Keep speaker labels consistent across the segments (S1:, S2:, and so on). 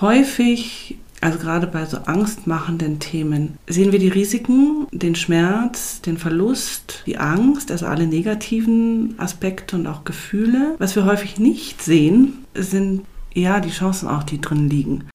S1: Häufig also gerade bei so angstmachenden Themen sehen wir die Risiken, den Schmerz, den Verlust, die Angst, also alle negativen Aspekte und auch Gefühle. Was wir häufig nicht sehen, sind ja die Chancen auch, die drin liegen.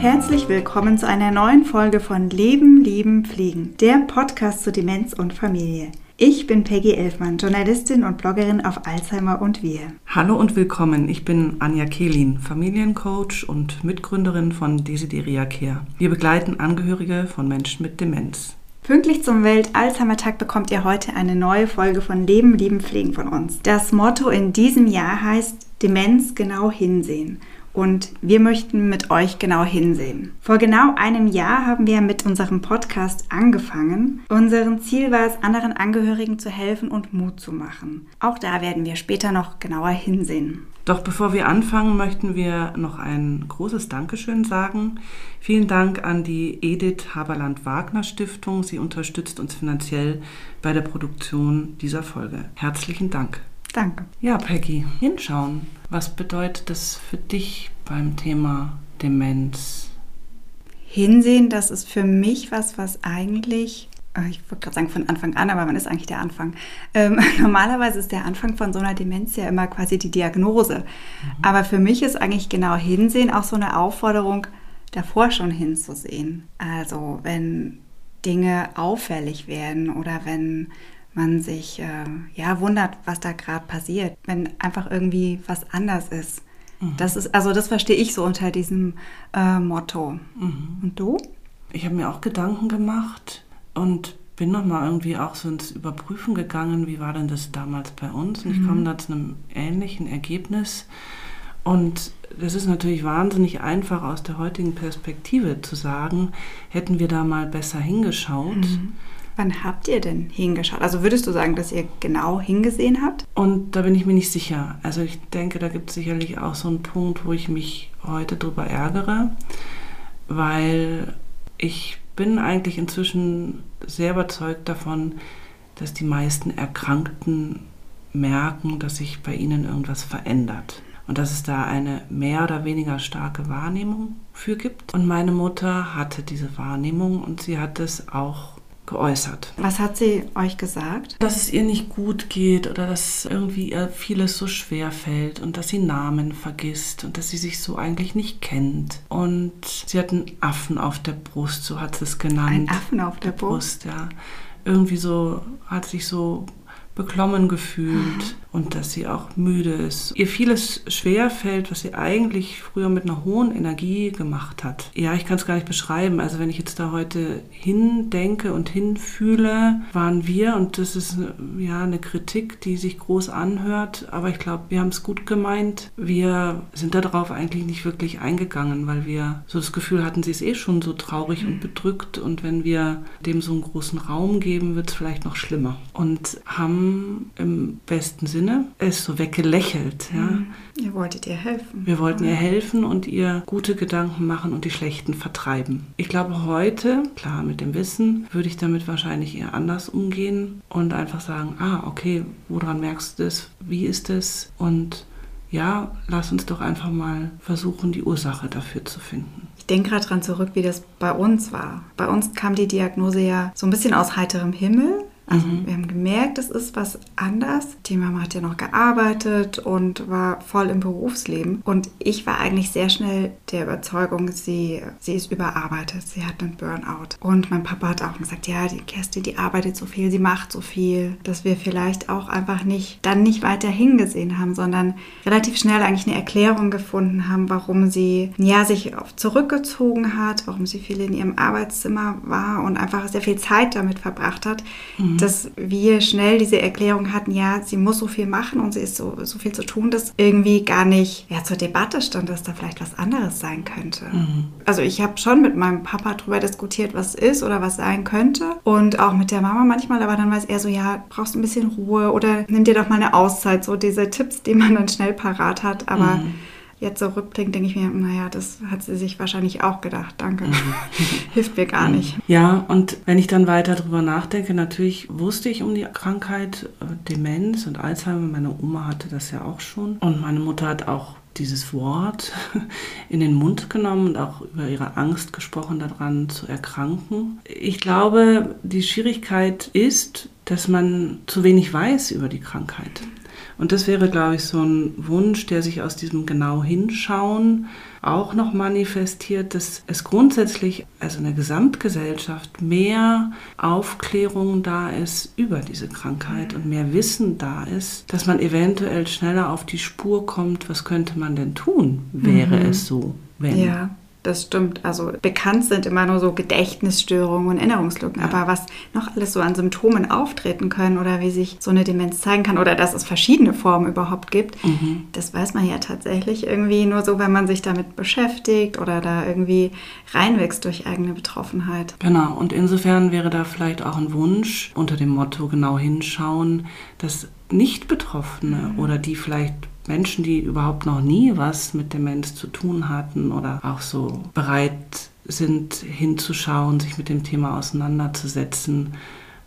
S2: Herzlich willkommen zu einer neuen Folge von Leben, Lieben, Fliegen, der Podcast zu Demenz und Familie. Ich bin Peggy Elfmann, Journalistin und Bloggerin auf Alzheimer und Wir.
S1: Hallo und willkommen. Ich bin Anja Kehlin, Familiencoach und Mitgründerin von Desideria Care. Wir begleiten Angehörige von Menschen mit Demenz.
S2: Pünktlich zum Welt-Alzheimer-Tag bekommt ihr heute eine neue Folge von Leben, Lieben, Pflegen von uns. Das Motto in diesem Jahr heißt Demenz genau hinsehen und wir möchten mit euch genau hinsehen. Vor genau einem Jahr haben wir mit unserem Podcast angefangen. Unser Ziel war es, anderen Angehörigen zu helfen und Mut zu machen. Auch da werden wir später noch genauer hinsehen.
S1: Doch bevor wir anfangen, möchten wir noch ein großes Dankeschön sagen. Vielen Dank an die Edith Haberland-Wagner Stiftung. Sie unterstützt uns finanziell bei der Produktion dieser Folge. Herzlichen Dank.
S2: Danke.
S1: Ja, Peggy, hinschauen. Was bedeutet das für dich beim Thema Demenz?
S2: Hinsehen, das ist für mich was, was eigentlich äh, ich würde gerade sagen von Anfang an, aber wann ist eigentlich der Anfang? Ähm, normalerweise ist der Anfang von so einer Demenz ja immer quasi die Diagnose. Mhm. Aber für mich ist eigentlich genau Hinsehen auch so eine Aufforderung, davor schon hinzusehen. Also wenn Dinge auffällig werden oder wenn man sich äh, ja wundert, was da gerade passiert, wenn einfach irgendwie was anders ist. Mhm. Das ist also das verstehe ich so unter diesem äh, Motto. Mhm. Und du?
S1: Ich habe mir auch Gedanken gemacht und bin nochmal irgendwie auch so ins Überprüfen gegangen, wie war denn das damals bei uns? Und ich komme mhm. da zu einem ähnlichen Ergebnis. Und das ist natürlich wahnsinnig einfach aus der heutigen Perspektive zu sagen, hätten wir da mal besser hingeschaut.
S2: Mhm. Wann habt ihr denn hingeschaut? Also würdest du sagen, dass ihr genau hingesehen habt?
S1: Und da bin ich mir nicht sicher. Also ich denke, da gibt es sicherlich auch so einen Punkt, wo ich mich heute drüber ärgere, weil ich bin eigentlich inzwischen sehr überzeugt davon, dass die meisten Erkrankten merken, dass sich bei ihnen irgendwas verändert und dass es da eine mehr oder weniger starke Wahrnehmung für gibt. Und meine Mutter hatte diese Wahrnehmung und sie hat es auch geäußert.
S2: Was hat sie euch gesagt?
S1: Dass es ihr nicht gut geht oder dass irgendwie ihr vieles so schwer fällt und dass sie Namen vergisst und dass sie sich so eigentlich nicht kennt. Und sie hat einen Affen auf der Brust, so hat sie es genannt.
S2: Ein Affen auf der, der Brust?
S1: Brust? Ja. Irgendwie so hat sich so beklommen gefühlt und dass sie auch müde ist. Ihr vieles schwer fällt, was sie eigentlich früher mit einer hohen Energie gemacht hat. Ja, ich kann es gar nicht beschreiben. Also wenn ich jetzt da heute hindenke und hinfühle, waren wir, und das ist ja eine Kritik, die sich groß anhört, aber ich glaube, wir haben es gut gemeint. Wir sind darauf eigentlich nicht wirklich eingegangen, weil wir so das Gefühl hatten, sie ist eh schon so traurig und bedrückt und wenn wir dem so einen großen Raum geben, wird es vielleicht noch schlimmer. Und haben im besten Sinne Sinne es so weggelächelt. Ja. Mhm.
S2: Ihr wolltet ihr helfen.
S1: Wir wollten ihr helfen und ihr gute Gedanken machen und die schlechten vertreiben. Ich glaube, heute, klar, mit dem Wissen, würde ich damit wahrscheinlich eher anders umgehen und einfach sagen, ah, okay, woran merkst du das? Wie ist es? Und ja, lass uns doch einfach mal versuchen, die Ursache dafür zu finden.
S2: Ich denke gerade daran zurück, wie das bei uns war. Bei uns kam die Diagnose ja so ein bisschen aus heiterem Himmel. Also mhm. wir haben gemerkt, es ist was anders. Die Mama hat ja noch gearbeitet und war voll im Berufsleben. Und ich war eigentlich sehr schnell der Überzeugung, sie, sie ist überarbeitet. Sie hat einen Burnout. Und mein Papa hat auch gesagt, ja, die Kerstin, die arbeitet so viel, sie macht so viel, dass wir vielleicht auch einfach nicht, dann nicht weiter hingesehen haben, sondern relativ schnell eigentlich eine Erklärung gefunden haben, warum sie, ja, sich zurückgezogen hat, warum sie viel in ihrem Arbeitszimmer war und einfach sehr viel Zeit damit verbracht hat. Mhm Mhm. dass wir schnell diese Erklärung hatten, ja, sie muss so viel machen und sie ist so, so viel zu tun, dass irgendwie gar nicht ja, zur Debatte stand, dass da vielleicht was anderes sein könnte. Mhm. Also ich habe schon mit meinem Papa darüber diskutiert, was ist oder was sein könnte und auch mit der Mama manchmal, aber dann war es eher so, ja, brauchst ein bisschen Ruhe oder nimm dir doch mal eine Auszeit, so diese Tipps, die man dann schnell parat hat, aber mhm jetzt so rückblickend denke ich mir, naja, das hat sie sich wahrscheinlich auch gedacht. Danke. Hilft mir gar nicht.
S1: Ja, und wenn ich dann weiter drüber nachdenke, natürlich wusste ich um die Krankheit äh, Demenz und Alzheimer. Meine Oma hatte das ja auch schon. Und meine Mutter hat auch dieses Wort in den Mund genommen und auch über ihre Angst gesprochen, daran zu erkranken. Ich glaube, die Schwierigkeit ist, dass man zu wenig weiß über die Krankheit. Und das wäre, glaube ich, so ein Wunsch, der sich aus diesem genau hinschauen auch noch manifestiert, dass es grundsätzlich, also in der Gesamtgesellschaft, mehr Aufklärung da ist über diese Krankheit und mehr Wissen da ist, dass man eventuell schneller auf die Spur kommt, was könnte man denn tun, wäre mhm. es so,
S2: wenn. Ja das stimmt. Also bekannt sind immer nur so Gedächtnisstörungen und Erinnerungslücken. Ja. Aber was noch alles so an Symptomen auftreten können oder wie sich so eine Demenz zeigen kann oder dass es verschiedene Formen überhaupt gibt, mhm. das weiß man ja tatsächlich irgendwie nur so, wenn man sich damit beschäftigt oder da irgendwie reinwächst durch eigene Betroffenheit.
S1: Genau. Und insofern wäre da vielleicht auch ein Wunsch unter dem Motto genau hinschauen, dass Nicht-Betroffene mhm. oder die vielleicht Menschen, die überhaupt noch nie was mit Demenz zu tun hatten oder auch so bereit sind hinzuschauen, sich mit dem Thema auseinanderzusetzen,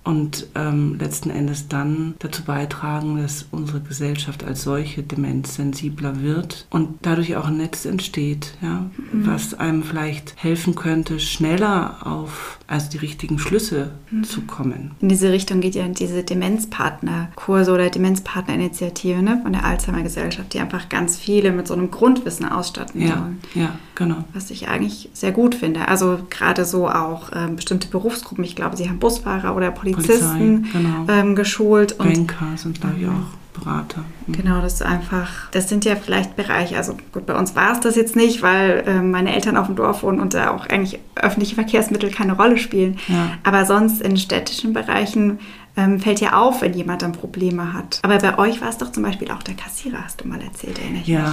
S1: und ähm, letzten Endes dann dazu beitragen, dass unsere Gesellschaft als solche demenzsensibler wird und dadurch auch ein Netz entsteht, ja, mhm. was einem vielleicht helfen könnte, schneller auf also die richtigen Schlüsse mhm. zu kommen.
S2: In diese Richtung geht ja diese Demenzpartnerkurse oder Demenzpartnerinitiative ne, von der Alzheimer Gesellschaft, die einfach ganz viele mit so einem Grundwissen ausstatten
S1: ja,
S2: sollen.
S1: Ja, genau.
S2: Was ich eigentlich sehr gut finde. Also gerade so auch ähm, bestimmte Berufsgruppen. Ich glaube, sie haben Busfahrer oder Polizei Polizisten genau. ähm, geschult.
S1: Und Banker sind, glaube ich, auch Berater.
S2: Mhm. Genau, das ist einfach, das sind ja vielleicht Bereiche, also gut, bei uns war es das jetzt nicht, weil äh, meine Eltern auf dem Dorf wohnen und da auch eigentlich öffentliche Verkehrsmittel keine Rolle spielen. Ja. Aber sonst in städtischen Bereichen ähm, fällt ja auf, wenn jemand dann Probleme hat. Aber bei euch war es doch zum Beispiel auch der Kassierer, hast du mal erzählt, erinnere ich
S1: ja. mich.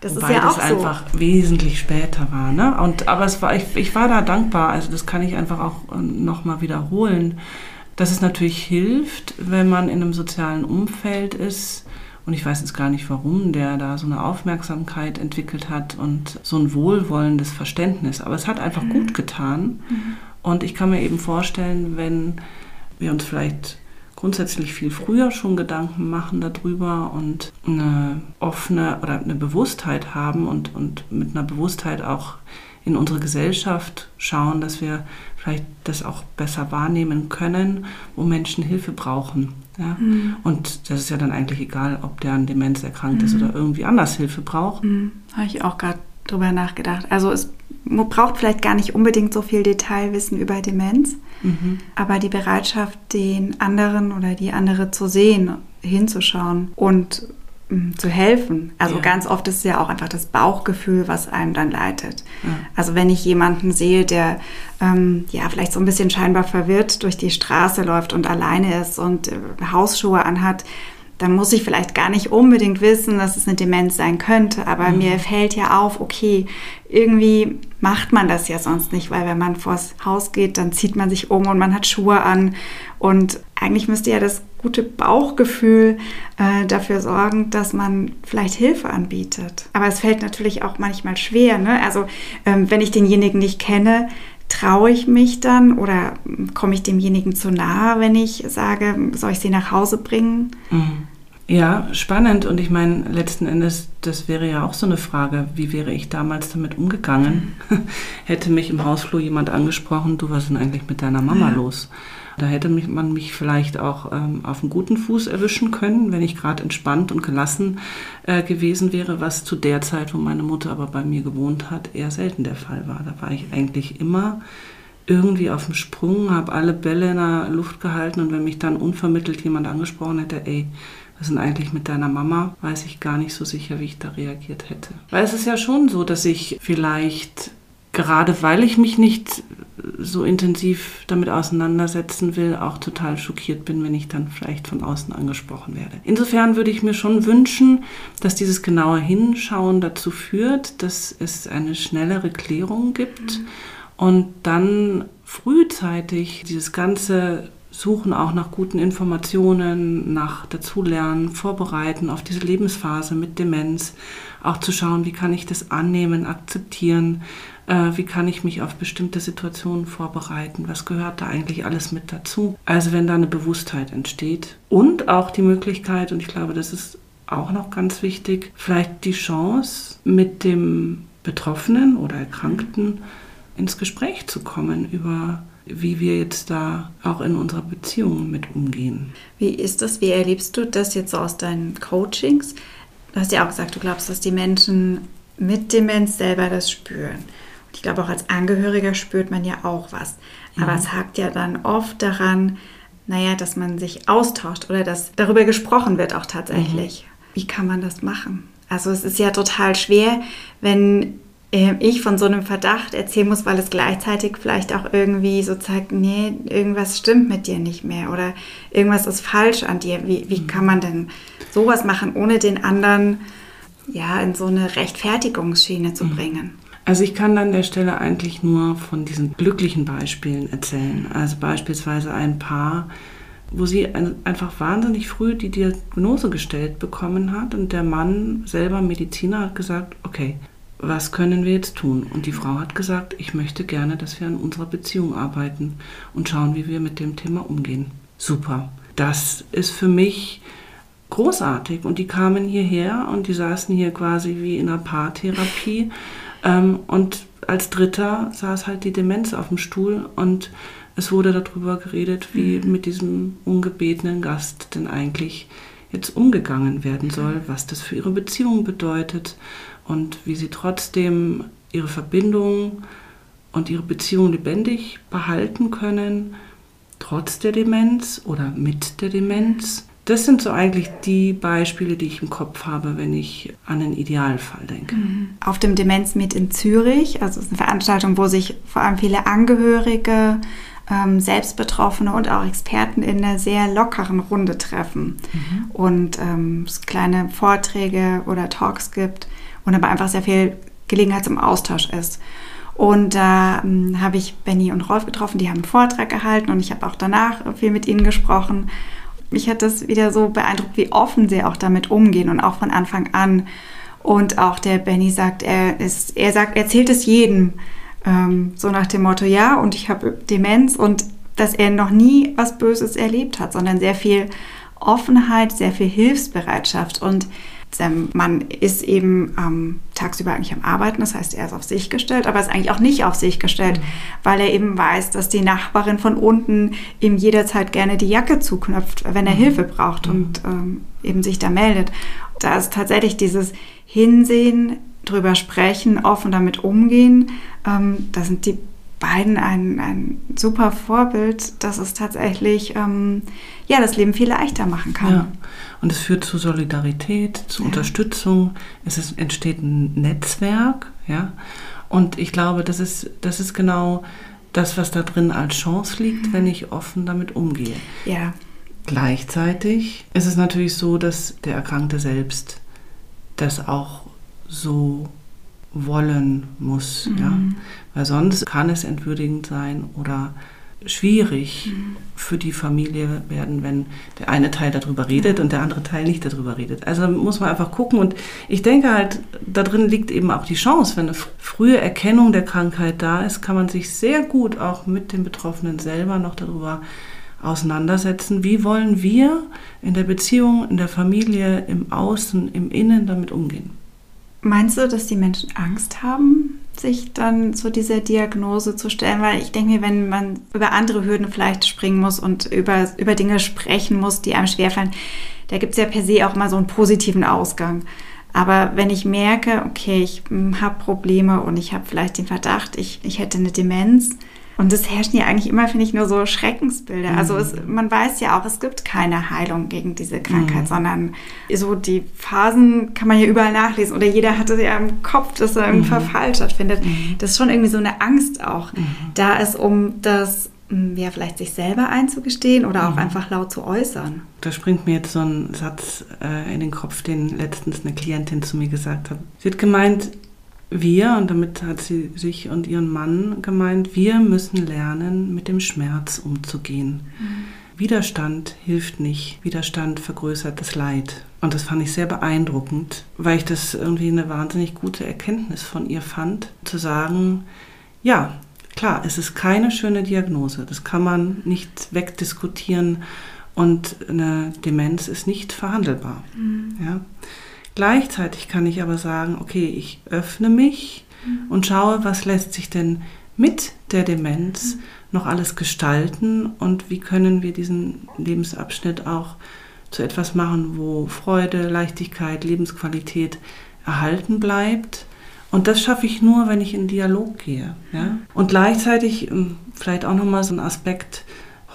S1: Das ist ja auch das so. einfach wesentlich später war. Ne? Und, aber es war, ich, ich war da dankbar, also das kann ich einfach auch äh, nochmal wiederholen dass es natürlich hilft, wenn man in einem sozialen Umfeld ist. Und ich weiß jetzt gar nicht, warum der da so eine Aufmerksamkeit entwickelt hat und so ein wohlwollendes Verständnis. Aber es hat einfach mhm. gut getan. Mhm. Und ich kann mir eben vorstellen, wenn wir uns vielleicht grundsätzlich viel früher schon Gedanken machen darüber und eine offene oder eine Bewusstheit haben und, und mit einer Bewusstheit auch in unsere Gesellschaft schauen, dass wir vielleicht das auch besser wahrnehmen können, wo Menschen Hilfe brauchen. Ja? Mhm. Und das ist ja dann eigentlich egal, ob der an Demenz erkrankt mhm. ist oder irgendwie anders Hilfe braucht.
S2: Mhm. Habe ich auch gerade drüber nachgedacht. Also es braucht vielleicht gar nicht unbedingt so viel Detailwissen über Demenz, mhm. aber die Bereitschaft, den anderen oder die andere zu sehen, hinzuschauen und zu helfen. Also ja. ganz oft ist es ja auch einfach das Bauchgefühl, was einem dann leitet. Ja. Also wenn ich jemanden sehe, der ähm, ja vielleicht so ein bisschen scheinbar verwirrt durch die Straße läuft und alleine ist und äh, Hausschuhe anhat, dann muss ich vielleicht gar nicht unbedingt wissen, dass es eine Demenz sein könnte. Aber mhm. mir fällt ja auf, okay, irgendwie macht man das ja sonst nicht, weil wenn man vors Haus geht, dann zieht man sich um und man hat Schuhe an. Und eigentlich müsste ja das gute Bauchgefühl äh, dafür sorgen, dass man vielleicht Hilfe anbietet. Aber es fällt natürlich auch manchmal schwer. Ne? Also ähm, wenn ich denjenigen nicht kenne, traue ich mich dann oder komme ich demjenigen zu nahe, wenn ich sage, soll ich sie nach Hause bringen?
S1: Mhm. Ja, spannend. Und ich meine, letzten Endes, das wäre ja auch so eine Frage, wie wäre ich damals damit umgegangen? Mhm. Hätte mich im Hausflur jemand angesprochen, du, was ist denn eigentlich mit deiner Mama ja. los? Da hätte mich, man mich vielleicht auch ähm, auf einen guten Fuß erwischen können, wenn ich gerade entspannt und gelassen äh, gewesen wäre, was zu der Zeit, wo meine Mutter aber bei mir gewohnt hat, eher selten der Fall war. Da war ich eigentlich immer irgendwie auf dem Sprung, habe alle Bälle in der Luft gehalten und wenn mich dann unvermittelt jemand angesprochen hätte, ey, was ist denn eigentlich mit deiner Mama, weiß ich gar nicht so sicher, wie ich da reagiert hätte. Weil es ist ja schon so, dass ich vielleicht gerade weil ich mich nicht so intensiv damit auseinandersetzen will, auch total schockiert bin, wenn ich dann vielleicht von außen angesprochen werde. Insofern würde ich mir schon wünschen, dass dieses genaue Hinschauen dazu führt, dass es eine schnellere Klärung gibt mhm. und dann frühzeitig dieses ganze suchen auch nach guten Informationen, nach Dazulernen, vorbereiten auf diese Lebensphase mit Demenz, auch zu schauen, wie kann ich das annehmen, akzeptieren, äh, wie kann ich mich auf bestimmte Situationen vorbereiten, was gehört da eigentlich alles mit dazu. Also wenn da eine Bewusstheit entsteht und auch die Möglichkeit, und ich glaube, das ist auch noch ganz wichtig, vielleicht die Chance mit dem Betroffenen oder Erkrankten ins Gespräch zu kommen über wie wir jetzt da auch in unserer Beziehung mit umgehen.
S2: Wie ist das? Wie erlebst du das jetzt so aus deinen Coachings? Du hast ja auch gesagt, du glaubst, dass die Menschen mit Demenz selber das spüren. Und ich glaube, auch als Angehöriger spürt man ja auch was. Aber mhm. es hakt ja dann oft daran, naja, dass man sich austauscht oder dass darüber gesprochen wird auch tatsächlich. Mhm. Wie kann man das machen? Also es ist ja total schwer, wenn ich von so einem Verdacht erzählen muss, weil es gleichzeitig vielleicht auch irgendwie so zeigt, nee, irgendwas stimmt mit dir nicht mehr oder irgendwas ist falsch an dir. Wie, wie kann man denn sowas machen, ohne den anderen ja in so eine Rechtfertigungsschiene zu mhm. bringen?
S1: Also ich kann an der Stelle eigentlich nur von diesen glücklichen Beispielen erzählen. Also beispielsweise ein Paar, wo sie einfach wahnsinnig früh die Diagnose gestellt bekommen hat und der Mann selber Mediziner hat gesagt, okay, was können wir jetzt tun? Und die Frau hat gesagt, ich möchte gerne, dass wir an unserer Beziehung arbeiten und schauen, wie wir mit dem Thema umgehen. Super. Das ist für mich großartig. Und die kamen hierher und die saßen hier quasi wie in einer Paartherapie. Ähm, und als Dritter saß halt die Demenz auf dem Stuhl und es wurde darüber geredet, wie mhm. mit diesem ungebetenen Gast denn eigentlich jetzt umgegangen werden soll, was das für ihre Beziehung bedeutet und wie sie trotzdem ihre Verbindung und ihre Beziehung lebendig behalten können, trotz der Demenz oder mit der Demenz. Das sind so eigentlich die Beispiele, die ich im Kopf habe, wenn ich an den Idealfall denke. Mhm.
S2: Auf dem Demenzmeet in Zürich, also es ist eine Veranstaltung, wo sich vor allem viele Angehörige, ähm, Selbstbetroffene und auch Experten in einer sehr lockeren Runde treffen mhm. und ähm, es kleine Vorträge oder Talks gibt und aber einfach sehr viel Gelegenheit zum Austausch ist. Und da ähm, habe ich Benny und Rolf getroffen, die haben einen Vortrag gehalten und ich habe auch danach viel mit ihnen gesprochen. Mich hat das wieder so beeindruckt, wie offen sie auch damit umgehen und auch von Anfang an. Und auch der Benny sagt, er ist, er sagt, er erzählt es jedem, ähm, so nach dem Motto, ja, und ich habe Demenz und dass er noch nie was Böses erlebt hat, sondern sehr viel Offenheit, sehr viel Hilfsbereitschaft und sein Mann ist eben ähm, tagsüber eigentlich am Arbeiten, das heißt, er ist auf sich gestellt, aber ist eigentlich auch nicht auf sich gestellt, mhm. weil er eben weiß, dass die Nachbarin von unten ihm jederzeit gerne die Jacke zuknöpft, wenn er mhm. Hilfe braucht mhm. und ähm, eben sich da meldet. Da ist tatsächlich dieses Hinsehen, drüber sprechen, offen damit umgehen. Ähm, da sind die beiden ein, ein super Vorbild, dass es tatsächlich ähm, ja, das Leben viel leichter machen kann. Ja.
S1: Und es führt zu Solidarität, zu ja. Unterstützung. Es ist, entsteht ein Netzwerk. Ja? Und ich glaube, das ist, das ist genau das, was da drin als Chance liegt, mhm. wenn ich offen damit umgehe.
S2: Ja.
S1: Gleichzeitig ist es natürlich so, dass der Erkrankte selbst das auch so wollen muss. Mhm. Ja? Weil sonst kann es entwürdigend sein oder schwierig mhm. für die Familie werden, wenn der eine Teil darüber redet und der andere Teil nicht darüber redet. Also muss man einfach gucken und ich denke halt, da drin liegt eben auch die Chance, wenn eine frühe Erkennung der Krankheit da ist, kann man sich sehr gut auch mit dem Betroffenen selber noch darüber auseinandersetzen. Wie wollen wir in der Beziehung, in der Familie, im Außen, im Innen damit umgehen?
S2: Meinst du, dass die Menschen Angst haben, sich dann zu dieser Diagnose zu stellen? Weil ich denke mir, wenn man über andere Hürden vielleicht springen muss und über, über Dinge sprechen muss, die einem schwerfallen, da gibt es ja per se auch mal so einen positiven Ausgang. Aber wenn ich merke, okay, ich hm, habe Probleme und ich habe vielleicht den Verdacht, ich, ich hätte eine Demenz, und es herrschen ja eigentlich immer, finde ich, nur so Schreckensbilder. Also mhm. Also es, man weiß ja auch, es gibt keine Heilung gegen diese Krankheit, mhm. sondern so die Phasen kann man ja überall nachlesen. Oder jeder hatte ja im Kopf, dass da ein mhm. Verfall stattfindet. Mhm. Das ist schon irgendwie so eine Angst auch. Mhm. Da ist, um das hm, ja, vielleicht sich selber einzugestehen oder auch mhm. einfach laut zu äußern.
S1: Da springt mir jetzt so ein Satz äh, in den Kopf, den letztens eine Klientin zu mir gesagt hat. Sie hat gemeint, wir, und damit hat sie sich und ihren Mann gemeint, wir müssen lernen, mit dem Schmerz umzugehen. Mhm. Widerstand hilft nicht. Widerstand vergrößert das Leid. Und das fand ich sehr beeindruckend, weil ich das irgendwie eine wahnsinnig gute Erkenntnis von ihr fand, zu sagen, ja, klar, es ist keine schöne Diagnose. Das kann man nicht wegdiskutieren und eine Demenz ist nicht verhandelbar. Mhm. Ja. Gleichzeitig kann ich aber sagen, okay, ich öffne mich mhm. und schaue, was lässt sich denn mit der Demenz mhm. noch alles gestalten und wie können wir diesen Lebensabschnitt auch zu etwas machen, wo Freude, Leichtigkeit, Lebensqualität erhalten bleibt. Und das schaffe ich nur, wenn ich in Dialog gehe. Ja? Und gleichzeitig, ähm, vielleicht auch nochmal so ein Aspekt,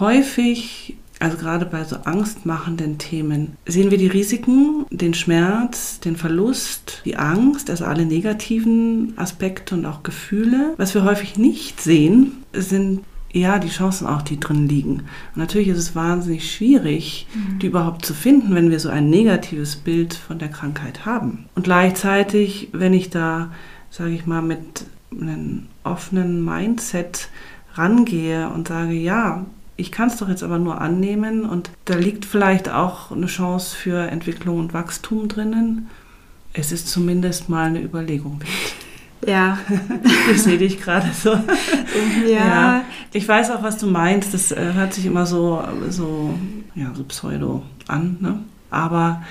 S1: häufig, also gerade bei so angstmachenden Themen, sehen wir die Risiken, den Schmerz, den Verlust, die Angst, also alle negativen Aspekte und auch Gefühle. Was wir häufig nicht sehen, sind ja, die Chancen auch, die drin liegen. Und natürlich ist es wahnsinnig schwierig, mhm. die überhaupt zu finden, wenn wir so ein negatives Bild von der Krankheit haben. Und gleichzeitig, wenn ich da, sage ich mal, mit einem offenen Mindset rangehe und sage, ja, ich kann es doch jetzt aber nur annehmen und da liegt vielleicht auch eine Chance für Entwicklung und Wachstum drinnen. Es ist zumindest mal eine Überlegung wert.
S2: Ja.
S1: ich sehe dich gerade so. Ja. ja. Ich weiß auch, was du meinst. Das äh, hört sich immer so, so, ja, so pseudo an. Ne? Aber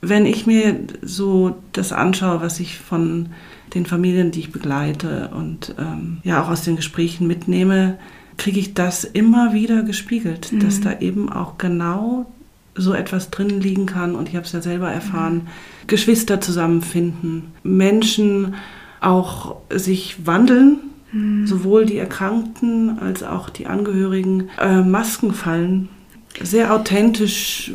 S1: wenn ich mir so das anschaue, was ich von den Familien, die ich begleite und ähm, ja auch aus den Gesprächen mitnehme, kriege ich das immer wieder gespiegelt, mhm. dass da eben auch genau so etwas drin liegen kann. Und ich habe es ja selber erfahren. Mhm. Geschwister zusammenfinden, Menschen auch sich wandeln. Mhm. Sowohl die Erkrankten als auch die Angehörigen. Äh, Masken fallen. Sehr authentisch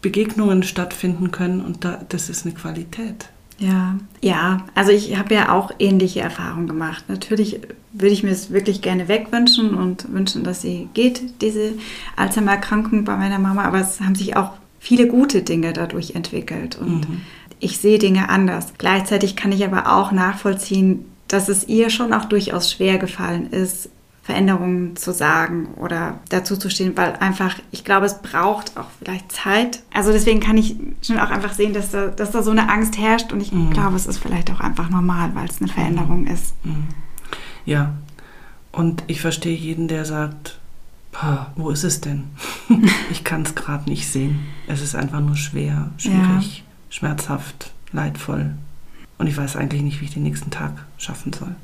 S1: Begegnungen stattfinden können und da, das ist eine Qualität.
S2: Ja, ja, also ich habe ja auch ähnliche Erfahrungen gemacht. Natürlich würde ich mir es wirklich gerne wegwünschen und wünschen, dass sie geht, diese Alzheimer-Erkrankung bei meiner Mama, aber es haben sich auch viele gute Dinge dadurch entwickelt und mhm ich sehe Dinge anders. Gleichzeitig kann ich aber auch nachvollziehen, dass es ihr schon auch durchaus schwer gefallen ist, Veränderungen zu sagen oder dazu zu stehen, weil einfach, ich glaube, es braucht auch vielleicht Zeit. Also deswegen kann ich schon auch einfach sehen, dass da, dass da so eine Angst herrscht und ich mhm. glaube, es ist vielleicht auch einfach normal, weil es eine Veränderung mhm. ist. Mhm.
S1: Ja, und ich verstehe jeden, der sagt, wo ist es denn? ich kann es gerade nicht sehen. Es ist einfach nur schwer, schwierig. Ja schmerzhaft, leidvoll. Und ich weiß eigentlich nicht, wie ich den nächsten Tag schaffen soll.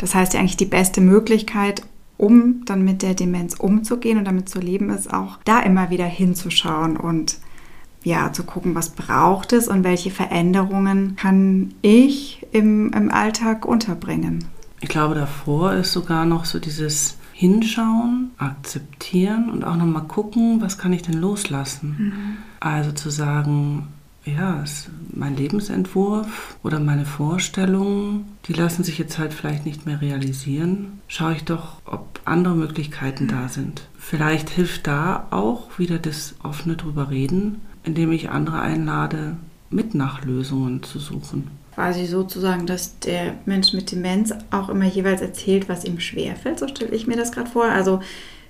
S2: Das heißt ja eigentlich die beste Möglichkeit, um dann mit der Demenz umzugehen und damit zu leben, ist auch da immer wieder hinzuschauen und ja, zu gucken, was braucht es und welche Veränderungen kann ich im, im Alltag unterbringen.
S1: Ich glaube, davor ist sogar noch so dieses Hinschauen, akzeptieren und auch nochmal gucken, was kann ich denn loslassen. Mhm. Also zu sagen, ja, mein Lebensentwurf oder meine Vorstellungen, die lassen sich jetzt halt vielleicht nicht mehr realisieren. Schaue ich doch, ob andere Möglichkeiten da sind. Vielleicht hilft da auch wieder das offene drüber reden, indem ich andere einlade, mit nach Lösungen zu suchen.
S2: Quasi sozusagen, dass der Mensch mit Demenz auch immer jeweils erzählt, was ihm schwerfällt, so stelle ich mir das gerade vor. Also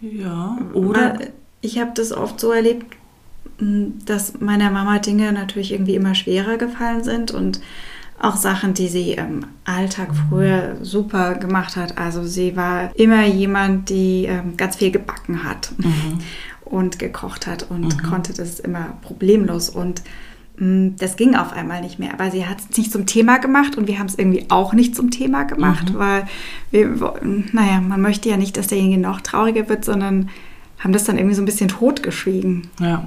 S1: ja, oder
S2: ich habe das oft so erlebt, dass meiner Mama Dinge natürlich irgendwie immer schwerer gefallen sind und auch Sachen, die sie im Alltag früher super gemacht hat. Also sie war immer jemand, die ähm, ganz viel gebacken hat mhm. und gekocht hat und mhm. konnte das immer problemlos und das ging auf einmal nicht mehr. Aber sie hat es nicht zum Thema gemacht und wir haben es irgendwie auch nicht zum Thema gemacht, mhm. weil wir, naja, man möchte ja nicht, dass derjenige noch trauriger wird, sondern haben das dann irgendwie so ein bisschen totgeschwiegen.
S1: Ja,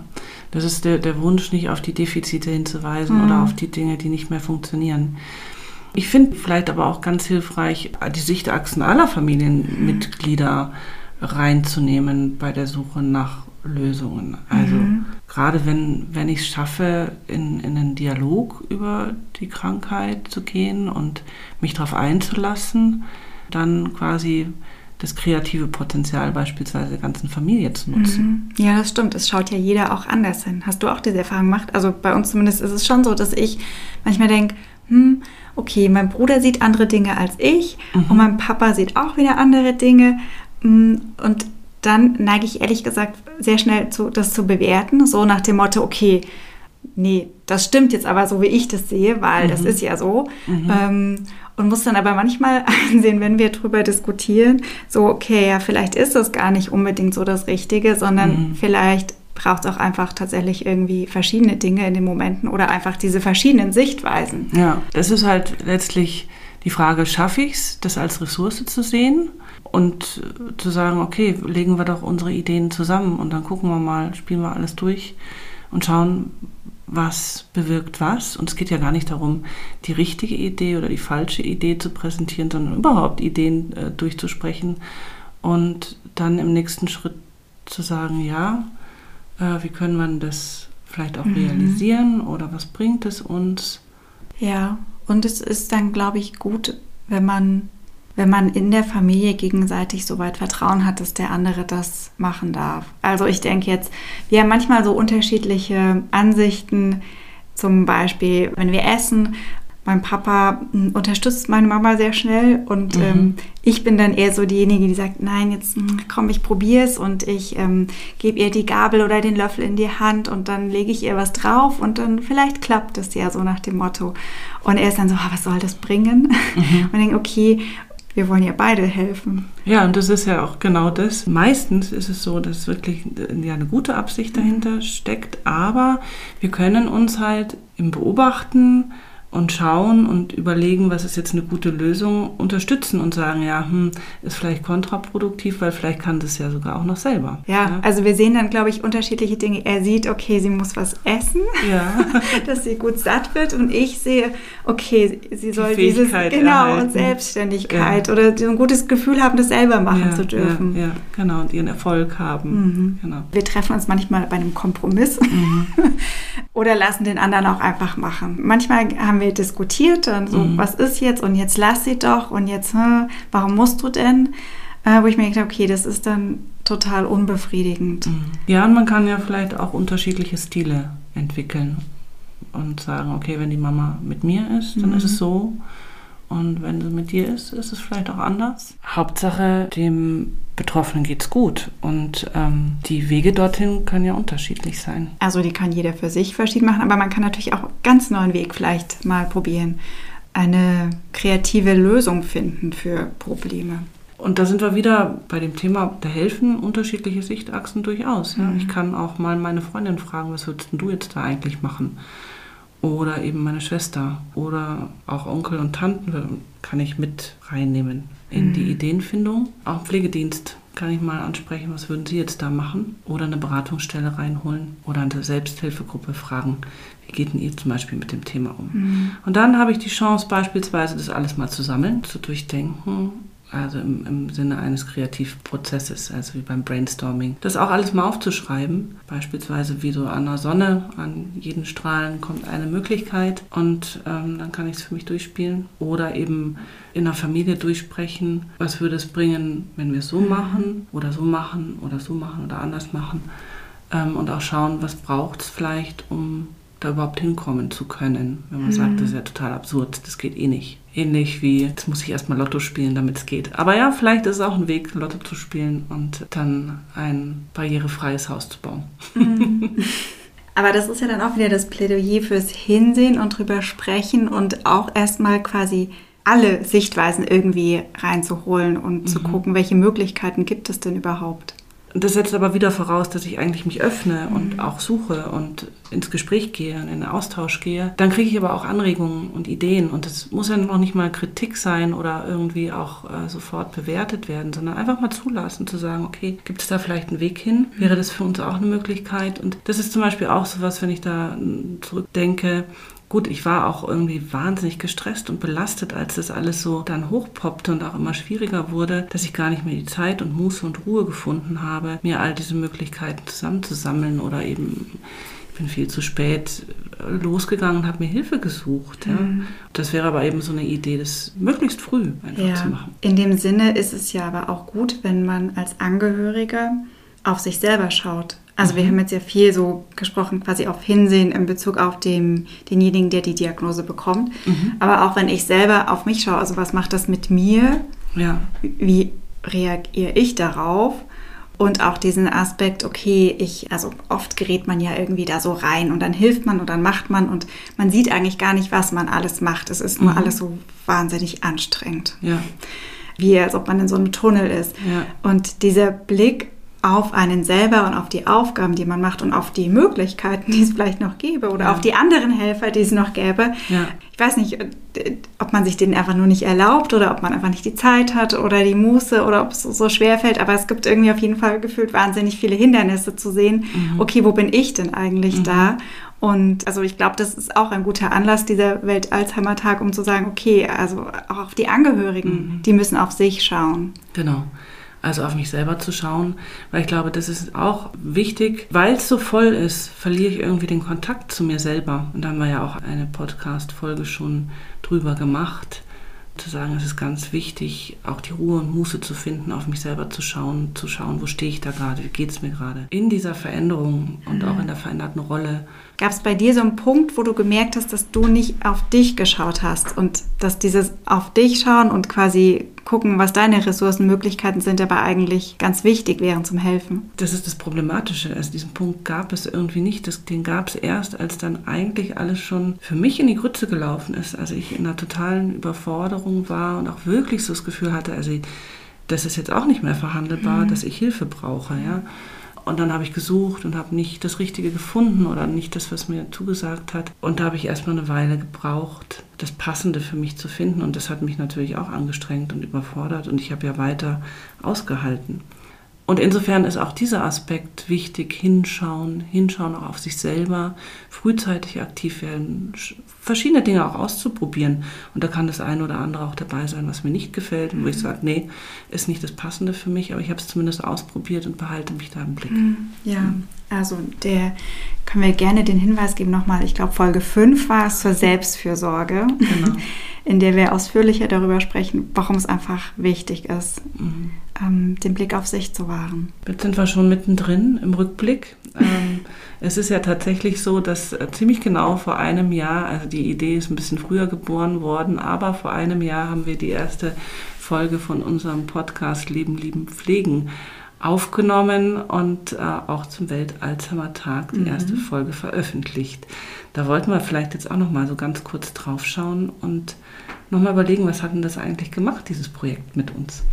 S1: das ist der, der Wunsch, nicht auf die Defizite hinzuweisen mhm. oder auf die Dinge, die nicht mehr funktionieren. Ich finde vielleicht aber auch ganz hilfreich, die Sichtachsen aller Familienmitglieder reinzunehmen bei der Suche nach Lösungen. Also mhm. gerade wenn, wenn ich es schaffe, in, in einen Dialog über die Krankheit zu gehen und mich darauf einzulassen, dann quasi das kreative Potenzial beispielsweise der ganzen Familie zu nutzen.
S2: Mhm. Ja, das stimmt. Es schaut ja jeder auch anders hin. Hast du auch diese Erfahrung gemacht? Also bei uns zumindest ist es schon so, dass ich manchmal denke, hm, okay, mein Bruder sieht andere Dinge als ich mhm. und mein Papa sieht auch wieder andere Dinge. Hm, und dann neige ich ehrlich gesagt sehr schnell zu, das zu bewerten, so nach dem Motto, okay, nee, das stimmt jetzt aber so, wie ich das sehe, weil mhm. das ist ja so. Mhm. Ähm, und muss dann aber manchmal einsehen, wenn wir darüber diskutieren, so, okay, ja, vielleicht ist das gar nicht unbedingt so das Richtige, sondern mhm. vielleicht braucht es auch einfach tatsächlich irgendwie verschiedene Dinge in den Momenten oder einfach diese verschiedenen Sichtweisen.
S1: Ja, das ist halt letztlich die Frage, schaffe ich es, das als Ressource zu sehen und zu sagen, okay, legen wir doch unsere Ideen zusammen und dann gucken wir mal, spielen wir alles durch und schauen, was bewirkt was. Und es geht ja gar nicht darum, die richtige Idee oder die falsche Idee zu präsentieren, sondern überhaupt Ideen äh, durchzusprechen und dann im nächsten Schritt zu sagen, ja, äh, wie können wir das vielleicht auch mhm. realisieren oder was bringt es uns?
S2: Ja, und es ist dann, glaube ich, gut, wenn man, wenn man in der Familie gegenseitig so weit Vertrauen hat, dass der andere das machen darf. Also ich denke jetzt, wir haben manchmal so unterschiedliche Ansichten. Zum Beispiel, wenn wir essen, mein Papa hm, unterstützt meine Mama sehr schnell und mhm. ähm, ich bin dann eher so diejenige, die sagt, nein, jetzt hm, komm, ich probiere es und ich ähm, gebe ihr die Gabel oder den Löffel in die Hand und dann lege ich ihr was drauf und dann vielleicht klappt es ja so nach dem Motto. Und er ist dann so, ah, was soll das bringen? Mhm. Und ich denke, okay, wir wollen ja beide helfen.
S1: Ja, und das ist ja auch genau das. Meistens ist es so, dass wirklich ja, eine gute Absicht dahinter steckt, aber wir können uns halt im Beobachten und schauen und überlegen, was ist jetzt eine gute Lösung, unterstützen und sagen, ja, hm, ist vielleicht kontraproduktiv, weil vielleicht kann das ja sogar auch noch selber.
S2: Ja, ja. also wir sehen dann, glaube ich, unterschiedliche Dinge. Er sieht, okay, sie muss was essen, ja. dass sie gut satt wird und ich sehe, okay, sie Die soll dieses, genau, erhalten. und Selbstständigkeit ja. oder so ein gutes Gefühl haben, das selber machen zu dürfen.
S1: Ja, genau, und ihren Erfolg haben.
S2: Mhm. Genau. Wir treffen uns manchmal bei einem Kompromiss mhm. oder lassen den anderen auch einfach machen. Manchmal haben wir wir diskutiert, dann so, mhm. was ist jetzt und jetzt lass sie doch und jetzt, hm, warum musst du denn? Äh, wo ich mir gedacht okay, das ist dann total unbefriedigend. Mhm.
S1: Ja, und man kann ja vielleicht auch unterschiedliche Stile entwickeln und sagen, okay, wenn die Mama mit mir ist, dann mhm. ist es so. Und wenn sie mit dir ist, ist es vielleicht auch anders. Hauptsache, dem Betroffenen geht es gut. Und ähm, die Wege dorthin können ja unterschiedlich sein.
S2: Also die kann jeder für sich verschieden machen, aber man kann natürlich auch einen ganz neuen Weg vielleicht mal probieren. Eine kreative Lösung finden für Probleme.
S1: Und da sind wir wieder bei dem Thema, da helfen unterschiedliche Sichtachsen durchaus. Ja? Mhm. Ich kann auch mal meine Freundin fragen, was würdest du jetzt da eigentlich machen? Oder eben meine Schwester oder auch Onkel und Tanten kann ich mit reinnehmen in mhm. die Ideenfindung. Auch Pflegedienst kann ich mal ansprechen, was würden Sie jetzt da machen? Oder eine Beratungsstelle reinholen oder eine Selbsthilfegruppe fragen, wie geht denn ihr zum Beispiel mit dem Thema um? Mhm. Und dann habe ich die Chance beispielsweise, das alles mal zu sammeln, zu durchdenken also im, im Sinne eines Kreativprozesses, also wie beim Brainstorming. Das auch alles mal aufzuschreiben, beispielsweise wie so an der Sonne, an jeden Strahlen kommt eine Möglichkeit und ähm, dann kann ich es für mich durchspielen. Oder eben in der Familie durchsprechen, was würde es bringen, wenn wir es so machen oder so machen oder so machen oder anders machen. Ähm, und auch schauen, was braucht es vielleicht, um da überhaupt hinkommen zu können. Wenn man mhm. sagt, das ist ja total absurd, das geht eh nicht. Ähnlich wie, jetzt muss ich erstmal Lotto spielen, damit es geht. Aber ja, vielleicht ist es auch ein Weg, Lotto zu spielen und dann ein barrierefreies Haus zu bauen.
S2: Mhm. Aber das ist ja dann auch wieder das Plädoyer fürs Hinsehen und drüber sprechen und auch erstmal quasi alle Sichtweisen irgendwie reinzuholen und mhm. zu gucken, welche Möglichkeiten gibt es denn überhaupt.
S1: Das setzt aber wieder voraus, dass ich eigentlich mich öffne und mhm. auch suche und ins Gespräch gehe, in den Austausch gehe. Dann kriege ich aber auch Anregungen und Ideen. Und das muss ja noch nicht mal Kritik sein oder irgendwie auch äh, sofort bewertet werden, sondern einfach mal zulassen, zu sagen, okay, gibt es da vielleicht einen Weg hin? Wäre das für uns auch eine Möglichkeit? Und das ist zum Beispiel auch so was, wenn ich da zurückdenke, Gut, ich war auch irgendwie wahnsinnig gestresst und belastet, als das alles so dann hochpoppte und auch immer schwieriger wurde, dass ich gar nicht mehr die Zeit und Muße und Ruhe gefunden habe, mir all diese Möglichkeiten zusammenzusammeln oder eben ich bin viel zu spät losgegangen und habe mir Hilfe gesucht. Ja. Mhm. Das wäre aber eben so eine Idee, das möglichst früh einfach ja. zu machen.
S2: In dem Sinne ist es ja aber auch gut, wenn man als Angehöriger auf sich selber schaut. Also wir haben jetzt ja viel so gesprochen, quasi auf Hinsehen in Bezug auf dem, denjenigen, der die Diagnose bekommt. Mhm. Aber auch wenn ich selber auf mich schaue, also was macht das mit mir? Ja. Wie reagiere ich darauf? Und auch diesen Aspekt, okay, ich, also oft gerät man ja irgendwie da so rein und dann hilft man und dann macht man und man sieht eigentlich gar nicht, was man alles macht. Es ist nur mhm. alles so wahnsinnig anstrengend.
S1: Ja.
S2: Wie als ob man in so einem Tunnel ist.
S1: Ja.
S2: Und dieser Blick auf einen selber und auf die Aufgaben, die man macht und auf die Möglichkeiten, die es vielleicht noch gäbe oder ja. auf die anderen Helfer, die es noch gäbe.
S1: Ja.
S2: Ich weiß nicht, ob man sich den einfach nur nicht erlaubt oder ob man einfach nicht die Zeit hat oder die Muße oder ob es so schwer fällt, aber es gibt irgendwie auf jeden Fall gefühlt wahnsinnig viele Hindernisse zu sehen. Mhm. Okay, wo bin ich denn eigentlich mhm. da? Und also ich glaube, das ist auch ein guter Anlass dieser Welt-Alzheimer-Tag, um zu sagen, okay, also auch auf die Angehörigen, mhm. die müssen auf sich schauen.
S1: Genau also auf mich selber zu schauen, weil ich glaube, das ist auch wichtig. Weil es so voll ist, verliere ich irgendwie den Kontakt zu mir selber. Und da haben wir ja auch eine Podcast-Folge schon drüber gemacht zu sagen, es ist ganz wichtig, auch die Ruhe und Muße zu finden, auf mich selber zu schauen, zu schauen, wo stehe ich da gerade, wie geht es mir gerade. In dieser Veränderung und mhm. auch in der veränderten Rolle.
S2: Gab es bei dir so einen Punkt, wo du gemerkt hast, dass du nicht auf dich geschaut hast und dass dieses auf dich schauen und quasi gucken, was deine Ressourcenmöglichkeiten sind, aber eigentlich ganz wichtig wären zum Helfen?
S1: Das ist das Problematische. Also diesen Punkt gab es irgendwie nicht. Das, den gab es erst, als dann eigentlich alles schon für mich in die Grütze gelaufen ist. Also ich in einer totalen Überforderung war und auch wirklich so das Gefühl hatte, also das ist jetzt auch nicht mehr verhandelbar, mhm. dass ich Hilfe brauche. Ja. Und dann habe ich gesucht und habe nicht das Richtige gefunden oder nicht das, was mir zugesagt hat. Und da habe ich erstmal eine Weile gebraucht, das Passende für mich zu finden. Und das hat mich natürlich auch angestrengt und überfordert. Und ich habe ja weiter ausgehalten. Und insofern ist auch dieser Aspekt wichtig, hinschauen, hinschauen auch auf sich selber, frühzeitig aktiv werden, verschiedene Dinge auch auszuprobieren. Und da kann das eine oder andere auch dabei sein, was mir nicht gefällt und wo ich sage, nee, ist nicht das Passende für mich, aber ich habe es zumindest ausprobiert und behalte mich da im Blick. Hm,
S2: ja, also der können wir gerne den Hinweis geben nochmal, ich glaube Folge 5 war es zur Selbstfürsorge, genau. in der wir ausführlicher darüber sprechen, warum es einfach wichtig ist. Mhm ähm, den Blick auf sich zu wahren.
S1: Jetzt sind wir schon mittendrin im Rückblick. Ähm, es ist ja tatsächlich so, dass äh, ziemlich genau vor einem Jahr, also die Idee ist ein bisschen früher geboren worden, aber vor einem Jahr haben wir die erste Folge von unserem Podcast Leben, Lieben, Pflegen aufgenommen und äh, auch zum Welt-Alzheimer-Tag die mhm. erste Folge veröffentlicht. Da wollten wir vielleicht jetzt auch noch mal so ganz kurz drauf schauen und noch mal überlegen, was hat denn das eigentlich gemacht, dieses Projekt mit uns?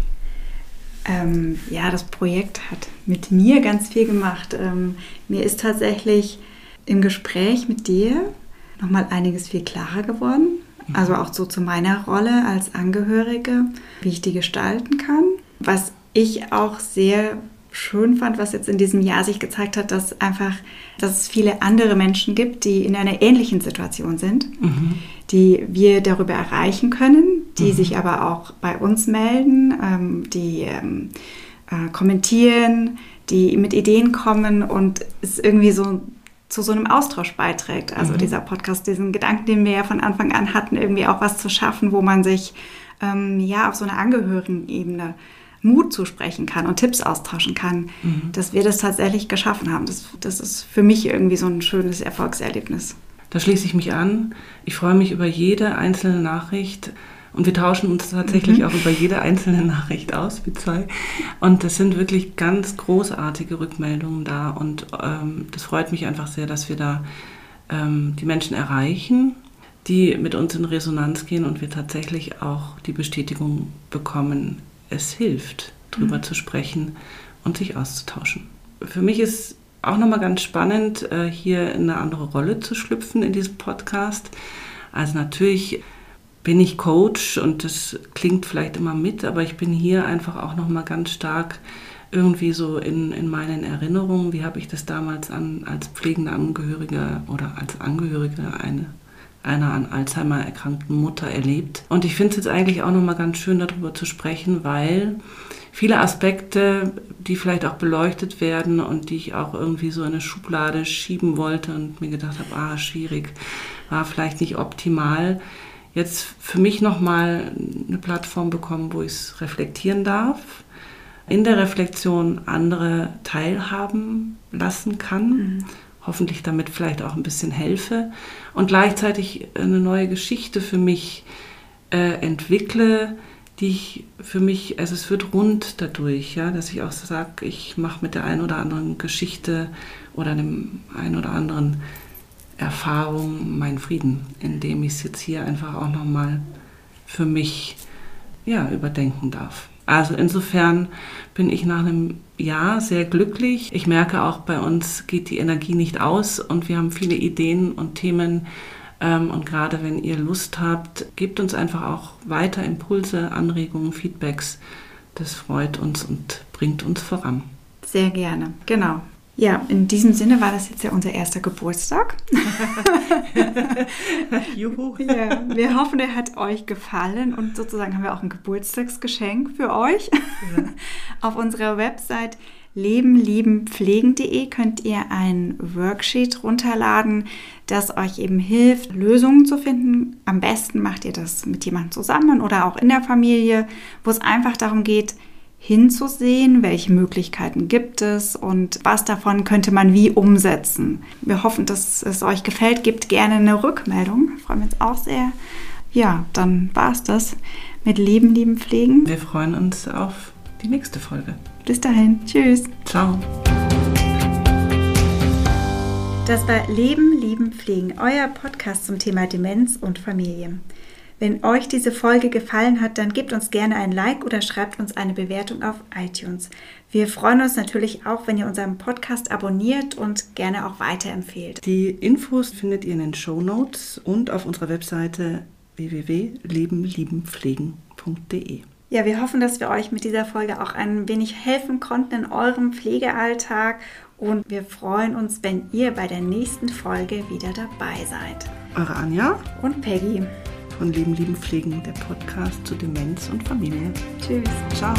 S2: Ähm, ja, das Projekt hat mit mir ganz viel gemacht. Ähm, mir ist tatsächlich im Gespräch mit dir nochmal einiges viel klarer geworden. Mhm. Also auch so zu meiner Rolle als Angehörige, wie ich die gestalten kann. Was ich auch sehr schön fand, was jetzt in diesem Jahr sich gezeigt hat, dass einfach, dass es viele andere Menschen gibt, die in einer ähnlichen Situation sind, mhm. die wir darüber erreichen können, die mhm. sich aber auch bei uns melden, ähm, die ähm, äh, kommentieren, die mit Ideen kommen und es irgendwie so zu so einem Austausch beiträgt. Also mhm. dieser Podcast, diesen Gedanken, den wir ja von Anfang an hatten, irgendwie auch was zu schaffen, wo man sich ähm, ja auf so einer Angehörigenebene Mut zusprechen kann und Tipps austauschen kann, mhm. dass wir das tatsächlich geschaffen haben. Das, das ist für mich irgendwie so ein schönes Erfolgserlebnis.
S1: Da schließe ich mich an. Ich freue mich über jede einzelne Nachricht. Und wir tauschen uns tatsächlich mhm. auch über jede einzelne Nachricht aus, wie zwei. Und das sind wirklich ganz großartige Rückmeldungen da. Und ähm, das freut mich einfach sehr, dass wir da ähm, die Menschen erreichen, die mit uns in Resonanz gehen und wir tatsächlich auch die Bestätigung bekommen, es hilft, drüber mhm. zu sprechen und sich auszutauschen. Für mich ist auch nochmal ganz spannend, äh, hier in eine andere Rolle zu schlüpfen in diesem Podcast. Also natürlich bin ich Coach und das klingt vielleicht immer mit, aber ich bin hier einfach auch nochmal ganz stark irgendwie so in, in meinen Erinnerungen, wie habe ich das damals an, als pflegende Angehörige oder als Angehörige eine einer an Alzheimer erkrankten Mutter erlebt. Und ich finde es jetzt eigentlich auch nochmal ganz schön darüber zu sprechen, weil viele Aspekte, die vielleicht auch beleuchtet werden und die ich auch irgendwie so in eine Schublade schieben wollte und mir gedacht habe, ah, schwierig, war vielleicht nicht optimal, jetzt für mich nochmal eine Plattform bekommen, wo ich es reflektieren darf, in der Reflexion andere teilhaben lassen kann. Mhm hoffentlich damit vielleicht auch ein bisschen helfe und gleichzeitig eine neue Geschichte für mich äh, entwickle, die ich für mich, also es wird rund dadurch, ja, dass ich auch sage, ich mache mit der einen oder anderen Geschichte oder dem einen oder anderen Erfahrung meinen Frieden, indem ich es jetzt hier einfach auch nochmal für mich ja, überdenken darf. Also insofern bin ich nach einem Jahr sehr glücklich. Ich merke auch, bei uns geht die Energie nicht aus und wir haben viele Ideen und Themen. Ähm, und gerade wenn ihr Lust habt, gebt uns einfach auch weiter Impulse, Anregungen, Feedbacks. Das freut uns und bringt uns voran.
S2: Sehr gerne, genau. Ja, in diesem Sinne war das jetzt ja unser erster Geburtstag. Juhu. Ja, wir hoffen, er hat euch gefallen und sozusagen haben wir auch ein Geburtstagsgeschenk für euch. Ja. Auf unserer Website lebenliebenpflegen.de könnt ihr ein Worksheet runterladen, das euch eben hilft, Lösungen zu finden. Am besten macht ihr das mit jemandem zusammen oder auch in der Familie, wo es einfach darum geht, hinzusehen, welche Möglichkeiten gibt es und was davon könnte man wie umsetzen. Wir hoffen, dass es euch gefällt. Gebt gerne eine Rückmeldung. Freuen wir uns auch sehr. Ja, dann war es das mit Leben, Lieben, Pflegen.
S1: Wir freuen uns auf die nächste Folge.
S2: Bis dahin. Tschüss.
S1: Ciao.
S2: Das war Leben, Lieben, Pflegen, euer Podcast zum Thema Demenz und Familie. Wenn euch diese Folge gefallen hat, dann gebt uns gerne ein Like oder schreibt uns eine Bewertung auf iTunes. Wir freuen uns natürlich auch, wenn ihr unseren Podcast abonniert und gerne auch weiterempfehlt.
S1: Die Infos findet ihr in den Show Notes und auf unserer Webseite www.lebenliebenpflegen.de.
S2: Ja, wir hoffen, dass wir euch mit dieser Folge auch ein wenig helfen konnten in eurem Pflegealltag und wir freuen uns, wenn ihr bei der nächsten Folge wieder dabei seid.
S1: Eure Anja
S2: und Peggy
S1: von Leben, Lieben, Pflegen, der Podcast zu Demenz und Familie.
S2: Tschüss.
S1: Ciao.